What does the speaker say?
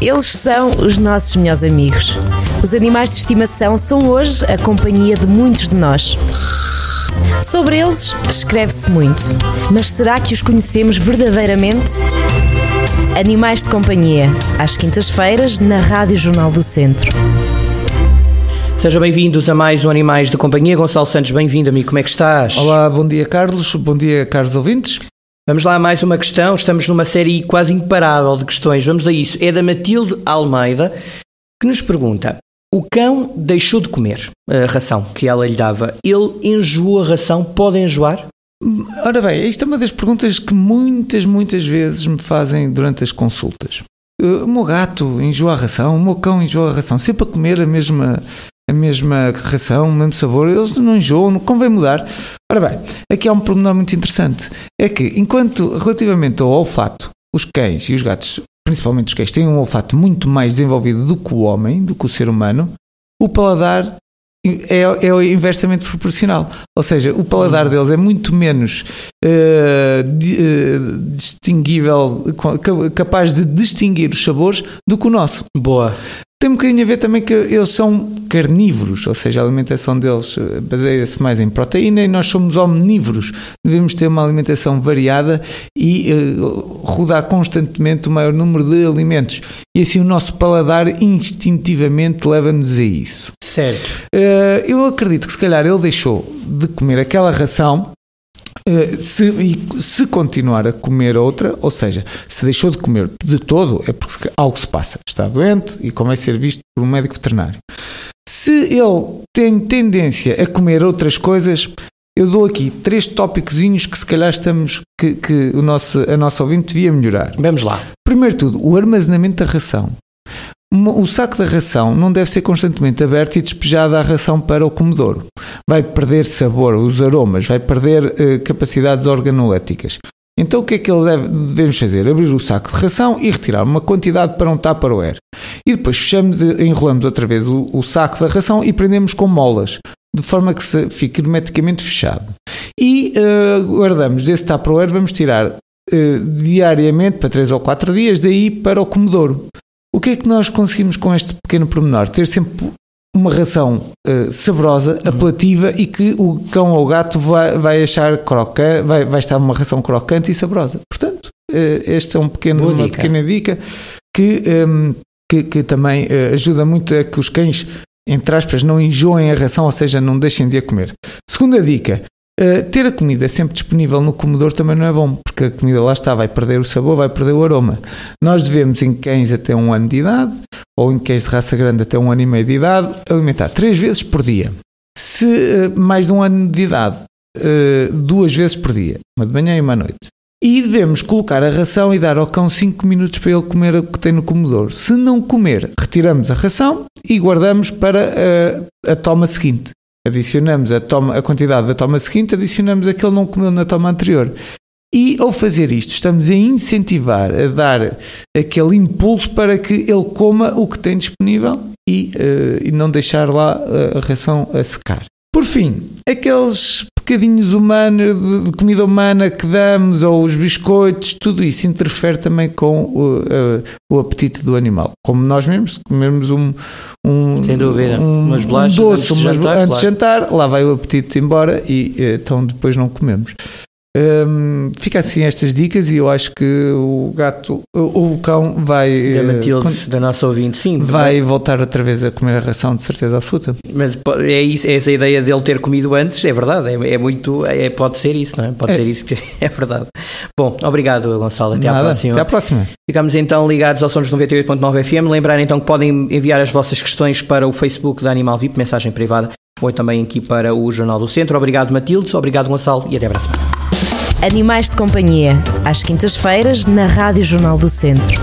Eles são os nossos melhores amigos. Os animais de estimação são hoje a companhia de muitos de nós. Sobre eles escreve-se muito, mas será que os conhecemos verdadeiramente? Animais de Companhia, às quintas-feiras, na Rádio Jornal do Centro. Sejam bem-vindos a mais um Animais de Companhia. Gonçalo Santos, bem-vindo, amigo. Como é que estás? Olá, bom dia, Carlos. Bom dia, caros ouvintes. Vamos lá a mais uma questão. Estamos numa série quase imparável de questões. Vamos a isso. É da Matilde Almeida, que nos pergunta: O cão deixou de comer a ração que ela lhe dava. Ele enjoou a ração? Pode enjoar? Ora bem, isto é uma das perguntas que muitas, muitas vezes me fazem durante as consultas. O meu gato enjoa a ração, o meu cão enjoa a ração, sempre a comer a mesma, a mesma ração, o mesmo sabor, eles não enjoam, não convém mudar. Ora bem, aqui há um pormenor muito interessante. É que, enquanto relativamente ao olfato, os cães e os gatos, principalmente os cães, têm um olfato muito mais desenvolvido do que o homem, do que o ser humano, o paladar é, é inversamente proporcional. Ou seja, o paladar deles é muito menos uh, uh, distinguível, capaz de distinguir os sabores do que o nosso. Boa. Tem um bocadinho a ver também que eles são carnívoros, ou seja, a alimentação deles eh, baseia-se mais em proteína e nós somos omnívoros. Devemos ter uma alimentação variada e uh, rodar constantemente o maior número de alimentos. E assim o nosso paladar instintivamente leva-nos a isso. Certo. Uh, eu acredito que se calhar ele deixou de comer aquela ração eh, se, se continuar a comer outra, ou seja, se deixou de comer de todo, é porque algo se passa, está doente e convém ser visto por um médico veterinário. Se ele tem tendência a comer outras coisas, eu dou aqui três tópicozinhos que se calhar estamos que, que o nosso, a nossa ouvinte devia melhorar. Vamos lá. Primeiro tudo, o armazenamento da ração. O saco da ração não deve ser constantemente aberto e despejado a ração para o comedouro. Vai perder sabor, os aromas, vai perder eh, capacidades organoléticas. Então o que é que ele deve, devemos fazer? Abrir o saco de ração e retirar uma quantidade para um tupperware. E depois fechamos, enrolamos outra vez o, o saco da ração e prendemos com molas, de forma que se fique hermeticamente fechado. E uh, guardamos desse tupperware, vamos tirar uh, diariamente, para 3 ou 4 dias, daí para o comedouro. O que é que nós conseguimos com este pequeno pormenor? Ter sempre uma ração uh, saborosa, uhum. apelativa e que o cão ou o gato vai, vai achar crocante, vai, vai estar uma ração crocante e saborosa. Portanto, uh, esta é um pequeno, uma dica. pequena dica que, um, ehm, que, que, também uh, ajuda muito a que os cães, entre aspas, não enjoem a ração, ou seja, não deixem de a comer. Segunda dica, Uh, ter a comida sempre disponível no comedor também não é bom, porque a comida lá está, vai perder o sabor, vai perder o aroma. Nós devemos, em cães até um ano de idade, ou em cães de raça grande até um ano e meio de idade, alimentar três vezes por dia. Se uh, mais de um ano de idade, uh, duas vezes por dia, uma de manhã e uma à noite. E devemos colocar a ração e dar ao cão 5 minutos para ele comer o que tem no comedor. Se não comer, retiramos a ração e guardamos para a toma seguinte adicionamos a, toma, a quantidade da toma seguinte, adicionamos a que ele não comeu na toma anterior. E ao fazer isto, estamos a incentivar, a dar aquele impulso para que ele coma o que tem disponível e, uh, e não deixar lá a ração a secar. Por fim, aqueles bocadinhos humanos, de, comida humana que damos, ou os biscoitos, tudo isso interfere também com o, uh, o apetite do animal. Como nós mesmos, comermos um, um, Sem dúvida. um, umas bolachas um doce antes, de, jantar, antes de jantar, lá vai o apetite embora e uh, então depois não comemos. Um, fica assim estas dicas e eu acho que o gato, o, o cão vai. Da eh, Matilde, da nossa ouvinte, sim. Vai voltar outra vez a comer a ração, de certeza absoluta. Mas é isso, é essa ideia dele ter comido antes, é verdade, é, é muito. É, pode ser isso, não é? Pode é. ser isso que é verdade. Bom, obrigado, Gonçalo. Até Nada, à próxima. Até à próxima. Ficamos então ligados ao Sons 98.9 FM. Lembrar então que podem enviar as vossas questões para o Facebook da Animal VIP, mensagem privada, ou também aqui para o Jornal do Centro. Obrigado, Matilde. Obrigado, Gonçalo. E até a próxima. Animais de Companhia, às quintas-feiras, na Rádio Jornal do Centro.